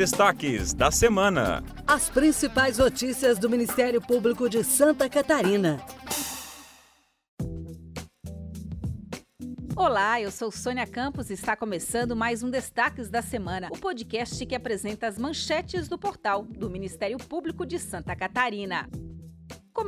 destaques da semana. As principais notícias do Ministério Público de Santa Catarina. Olá, eu sou Sônia Campos e está começando mais um Destaques da Semana, o podcast que apresenta as manchetes do portal do Ministério Público de Santa Catarina.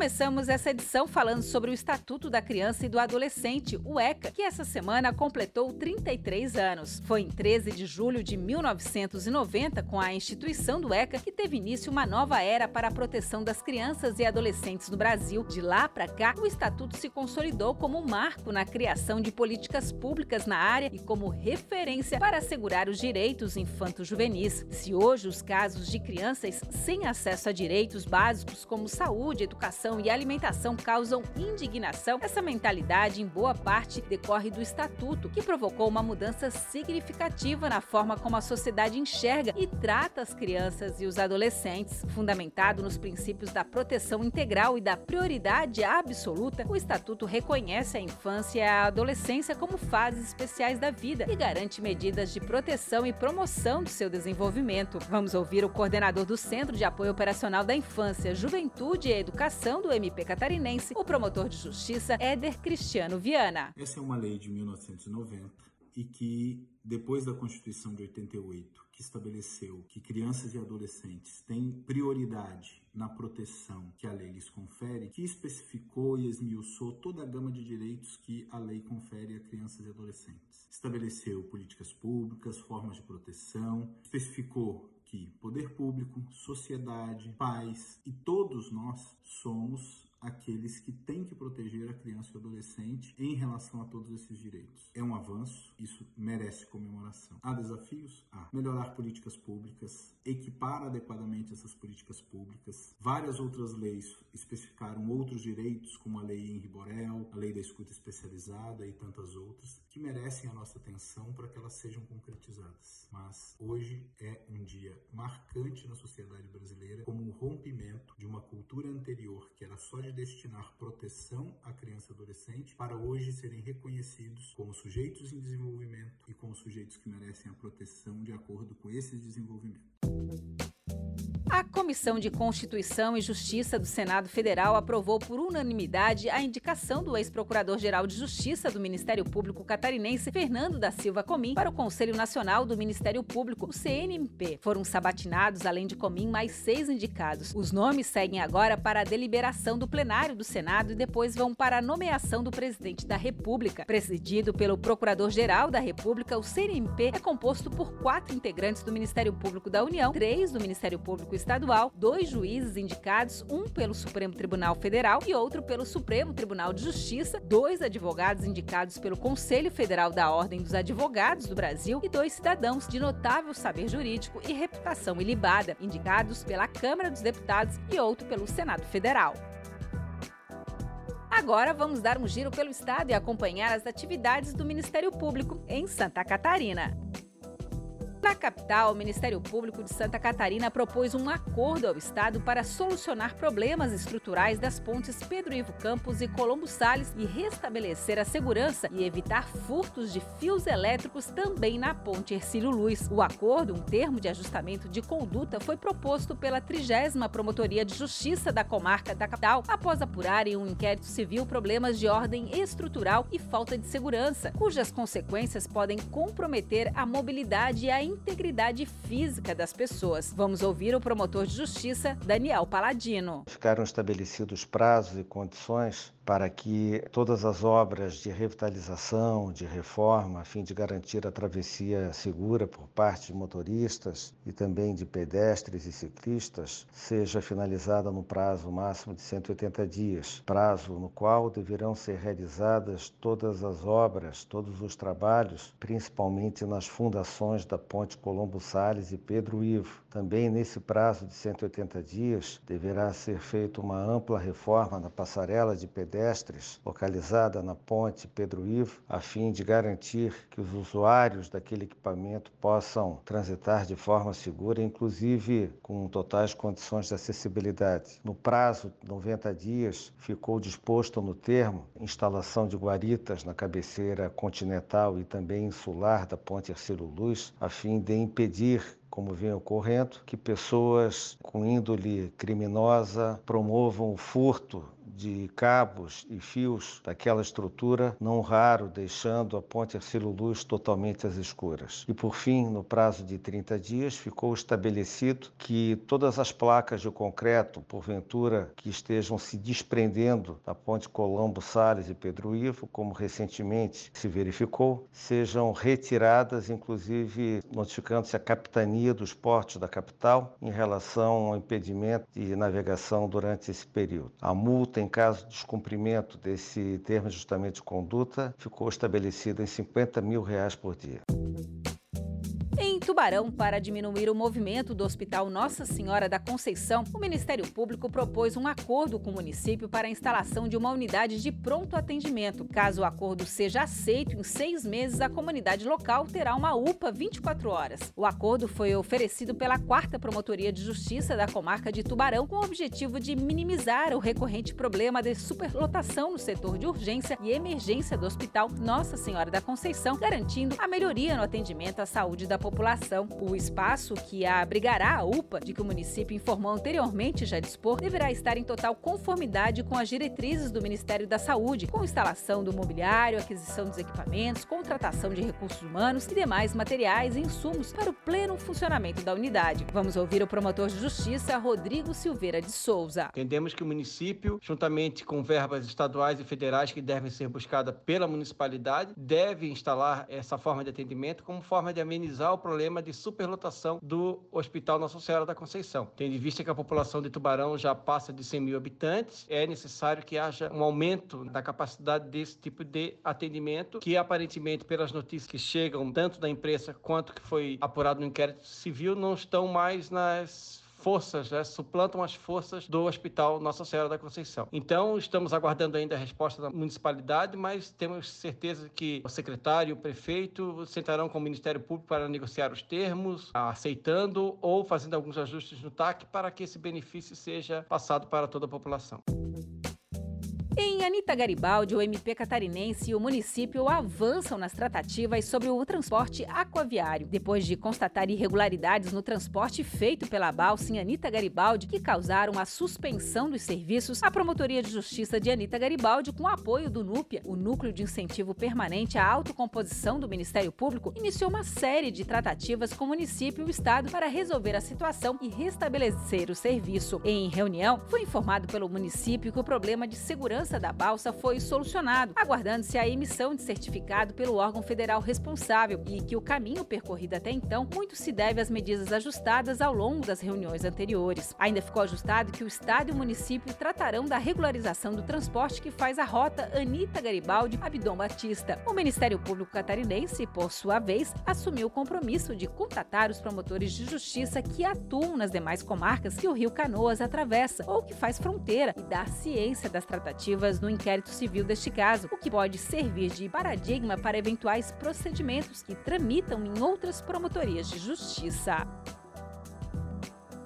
Começamos essa edição falando sobre o Estatuto da Criança e do Adolescente, o ECA, que essa semana completou 33 anos. Foi em 13 de julho de 1990, com a instituição do ECA, que teve início uma nova era para a proteção das crianças e adolescentes no Brasil. De lá para cá, o Estatuto se consolidou como um marco na criação de políticas públicas na área e como referência para assegurar os direitos infanto-juvenis. Se hoje os casos de crianças sem acesso a direitos básicos como saúde, educação, educação e alimentação causam indignação, essa mentalidade, em boa parte, decorre do Estatuto, que provocou uma mudança significativa na forma como a sociedade enxerga e trata as crianças e os adolescentes. Fundamentado nos princípios da proteção integral e da prioridade absoluta, o Estatuto reconhece a infância e a adolescência como fases especiais da vida e garante medidas de proteção e promoção do seu desenvolvimento. Vamos ouvir o coordenador do Centro de Apoio Operacional da Infância, Juventude e Educação do MP catarinense, o promotor de justiça Éder Cristiano Viana. Essa é uma lei de 1990 e que, depois da Constituição de 88, que estabeleceu que crianças e adolescentes têm prioridade na proteção que a lei lhes confere, que especificou e esmiuçou toda a gama de direitos que a lei confere a crianças e adolescentes. Estabeleceu políticas públicas, formas de proteção, especificou que poder público, sociedade, pais e todos nós somos aqueles que têm que proteger a criança e o adolescente em relação a todos esses direitos. É um avanço, isso merece comemoração. Há desafios? Há. Melhorar políticas públicas, equipar adequadamente essas políticas públicas. Várias outras leis especificaram outros direitos, como a lei Henri Borel, a lei da escuta especializada e tantas outras, que merecem a nossa atenção para que elas sejam concretizadas. Mas hoje é um dia marcante na sociedade brasileira como um rompimento de uma cultura anterior que era só de destinar proteção à criança e adolescente para hoje serem reconhecidos como sujeitos em desenvolvimento e como sujeitos que merecem a proteção de acordo com esse desenvolvimento. A Comissão de Constituição e Justiça do Senado Federal aprovou por unanimidade a indicação do ex-procurador-geral de Justiça do Ministério Público catarinense, Fernando da Silva Comim, para o Conselho Nacional do Ministério Público, o CNMP. Foram sabatinados, além de Comim, mais seis indicados. Os nomes seguem agora para a deliberação do plenário do Senado e depois vão para a nomeação do presidente da República. Presidido pelo Procurador-Geral da República, o CNMP é composto por quatro integrantes do Ministério Público da União, três do Ministério Público Estadual, dois juízes indicados, um pelo Supremo Tribunal Federal e outro pelo Supremo Tribunal de Justiça, dois advogados indicados pelo Conselho Federal da Ordem dos Advogados do Brasil e dois cidadãos de notável saber jurídico e reputação ilibada, indicados pela Câmara dos Deputados e outro pelo Senado Federal. Agora vamos dar um giro pelo estado e acompanhar as atividades do Ministério Público em Santa Catarina. Na capital, o Ministério Público de Santa Catarina propôs um acordo ao Estado para solucionar problemas estruturais das pontes Pedro Ivo Campos e Colombo Sales e restabelecer a segurança e evitar furtos de fios elétricos também na ponte Ercílio Luz. O acordo, um termo de ajustamento de conduta, foi proposto pela 30 Promotoria de Justiça da comarca da capital, após apurar em um inquérito civil problemas de ordem estrutural e falta de segurança, cujas consequências podem comprometer a mobilidade e a integridade física das pessoas. Vamos ouvir o promotor de justiça, Daniel Paladino. Ficaram estabelecidos prazos e condições para que todas as obras de revitalização, de reforma, a fim de garantir a travessia segura por parte de motoristas e também de pedestres e ciclistas, seja finalizada no prazo máximo de 180 dias, prazo no qual deverão ser realizadas todas as obras, todos os trabalhos, principalmente nas fundações da Ponte Colombo Sales e Pedro Ivo. Também nesse prazo de 180 dias deverá ser feita uma ampla reforma na passarela de pedestres pedestres localizada na ponte Pedro Ivo, a fim de garantir que os usuários daquele equipamento possam transitar de forma segura, inclusive com totais condições de acessibilidade. No prazo de 90 dias, ficou disposto no termo instalação de guaritas na cabeceira continental e também insular da ponte Ercílio Luz, a fim de impedir como vem ocorrendo, que pessoas com índole criminosa promovam o furto de cabos e fios daquela estrutura, não raro deixando a ponte Arcelo Luz totalmente às escuras. E por fim, no prazo de 30 dias, ficou estabelecido que todas as placas de concreto, porventura, que estejam se desprendendo da ponte Colombo Sales e Pedro Ivo, como recentemente se verificou, sejam retiradas, inclusive notificando-se a capitania dos portos da capital em relação ao impedimento de navegação durante esse período. A multa em caso de descumprimento desse termo de ajustamento de conduta, ficou estabelecido em 50 mil reais por dia. Tubarão, para diminuir o movimento do Hospital Nossa Senhora da Conceição, o Ministério Público propôs um acordo com o município para a instalação de uma unidade de pronto atendimento. Caso o acordo seja aceito, em seis meses a comunidade local terá uma UPA 24 horas. O acordo foi oferecido pela quarta Promotoria de Justiça da comarca de Tubarão, com o objetivo de minimizar o recorrente problema de superlotação no setor de urgência e emergência do Hospital Nossa Senhora da Conceição, garantindo a melhoria no atendimento à saúde da população população. O espaço que abrigará a UPA, de que o município informou anteriormente já dispor, deverá estar em total conformidade com as diretrizes do Ministério da Saúde, com instalação do mobiliário, aquisição dos equipamentos, contratação de recursos humanos e demais materiais e insumos para o pleno funcionamento da unidade. Vamos ouvir o promotor de justiça, Rodrigo Silveira de Souza. Entendemos que o município, juntamente com verbas estaduais e federais que devem ser buscadas pela municipalidade, deve instalar essa forma de atendimento como forma de amenizar o problema problema de superlotação do Hospital Nossa Senhora da Conceição. Tendo em vista que a população de Tubarão já passa de 100 mil habitantes, é necessário que haja um aumento da capacidade desse tipo de atendimento, que aparentemente, pelas notícias que chegam tanto da imprensa quanto que foi apurado no inquérito civil, não estão mais nas forças, né, suplantam as forças do Hospital Nossa Senhora da Conceição. Então, estamos aguardando ainda a resposta da municipalidade, mas temos certeza que o secretário e o prefeito sentarão com o Ministério Público para negociar os termos, aceitando ou fazendo alguns ajustes no TAC para que esse benefício seja passado para toda a população. Em Anita Garibaldi, o MP catarinense e o município avançam nas tratativas sobre o transporte aquaviário. Depois de constatar irregularidades no transporte feito pela balsa em Anita Garibaldi, que causaram a suspensão dos serviços, a Promotoria de Justiça de Anita Garibaldi, com apoio do NUPIA, o Núcleo de Incentivo Permanente à Autocomposição do Ministério Público, iniciou uma série de tratativas com o município e o Estado para resolver a situação e restabelecer o serviço. Em reunião, foi informado pelo município que o problema de segurança segurança balsa foi solucionado, aguardando-se a emissão de certificado pelo órgão federal responsável e que o caminho percorrido até então muito se deve às medidas ajustadas ao longo das reuniões anteriores. Ainda ficou ajustado que o Estado e o município tratarão da regularização do transporte que faz a rota Anita Garibaldi Abdom Batista. O Ministério Público Catarinense, por sua vez, assumiu o compromisso de contatar os promotores de justiça que atuam nas demais comarcas que o Rio Canoas atravessa ou que faz fronteira e dar ciência das tratativas no inquérito civil deste caso, o que pode servir de paradigma para eventuais procedimentos que tramitam em outras promotorias de justiça.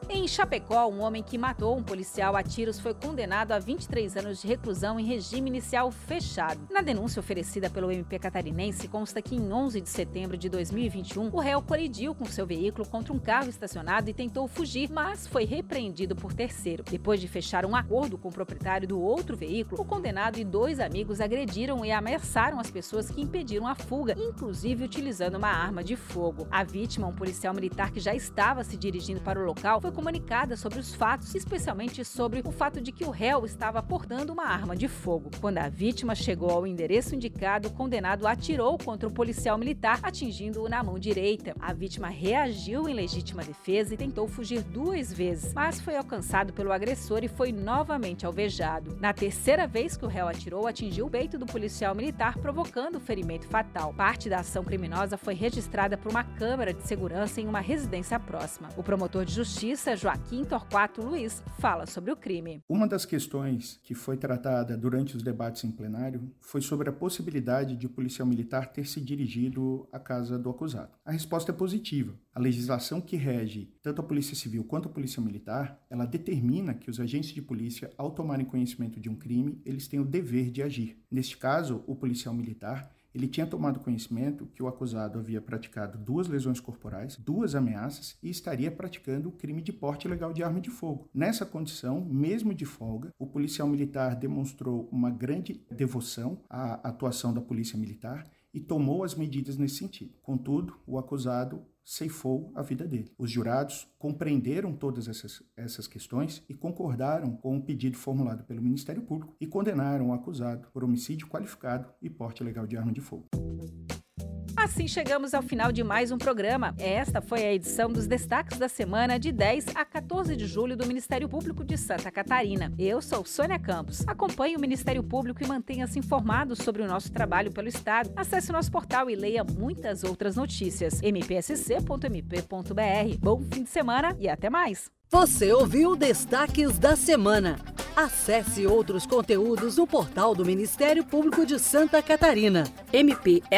Em Chapecó, um homem que matou um policial a tiros foi condenado a 23 anos de reclusão em regime inicial fechado. Na denúncia oferecida pelo MP catarinense, consta que em 11 de setembro de 2021, o réu colidiu com seu veículo contra um carro estacionado e tentou fugir, mas foi repreendido por terceiro. Depois de fechar um acordo com o proprietário do outro veículo, o condenado e dois amigos agrediram e ameaçaram as pessoas que impediram a fuga, inclusive utilizando uma arma de fogo. A vítima, um policial militar que já estava se dirigindo para o local, foi comunicada sobre os fatos, especialmente sobre o fato de que o réu estava portando uma arma de fogo. Quando a vítima chegou ao endereço indicado, o condenado atirou contra o policial militar, atingindo-o na mão direita. A vítima reagiu em legítima defesa e tentou fugir duas vezes, mas foi alcançado pelo agressor e foi novamente alvejado. Na terceira vez que o réu atirou, atingiu o peito do policial militar, provocando o ferimento fatal. Parte da ação criminosa foi registrada por uma câmera de segurança em uma residência próxima. O promotor de Joaquim Torquato Luiz fala sobre o crime. Uma das questões que foi tratada durante os debates em plenário foi sobre a possibilidade de o policial militar ter se dirigido à casa do acusado. A resposta é positiva. A legislação que rege tanto a Polícia Civil quanto a Polícia Militar, ela determina que os agentes de polícia, ao tomarem conhecimento de um crime, eles têm o dever de agir. Neste caso, o policial militar ele tinha tomado conhecimento que o acusado havia praticado duas lesões corporais, duas ameaças e estaria praticando o crime de porte ilegal de arma de fogo. Nessa condição, mesmo de folga, o policial militar demonstrou uma grande devoção à atuação da polícia militar e tomou as medidas nesse sentido. Contudo, o acusado ceifou a vida dele. Os jurados compreenderam todas essas, essas questões e concordaram com o pedido formulado pelo Ministério Público e condenaram o acusado por homicídio qualificado e porte ilegal de arma de fogo. Assim chegamos ao final de mais um programa. Esta foi a edição dos destaques da semana de 10 a 14 de julho do Ministério Público de Santa Catarina. Eu sou Sônia Campos. Acompanhe o Ministério Público e mantenha-se informado sobre o nosso trabalho pelo Estado. Acesse o nosso portal e leia muitas outras notícias. mpsc.mp.br. Bom fim de semana e até mais! Você ouviu Destaques da Semana. Acesse outros conteúdos no portal do Ministério Público de Santa Catarina, mpsc.mp.br.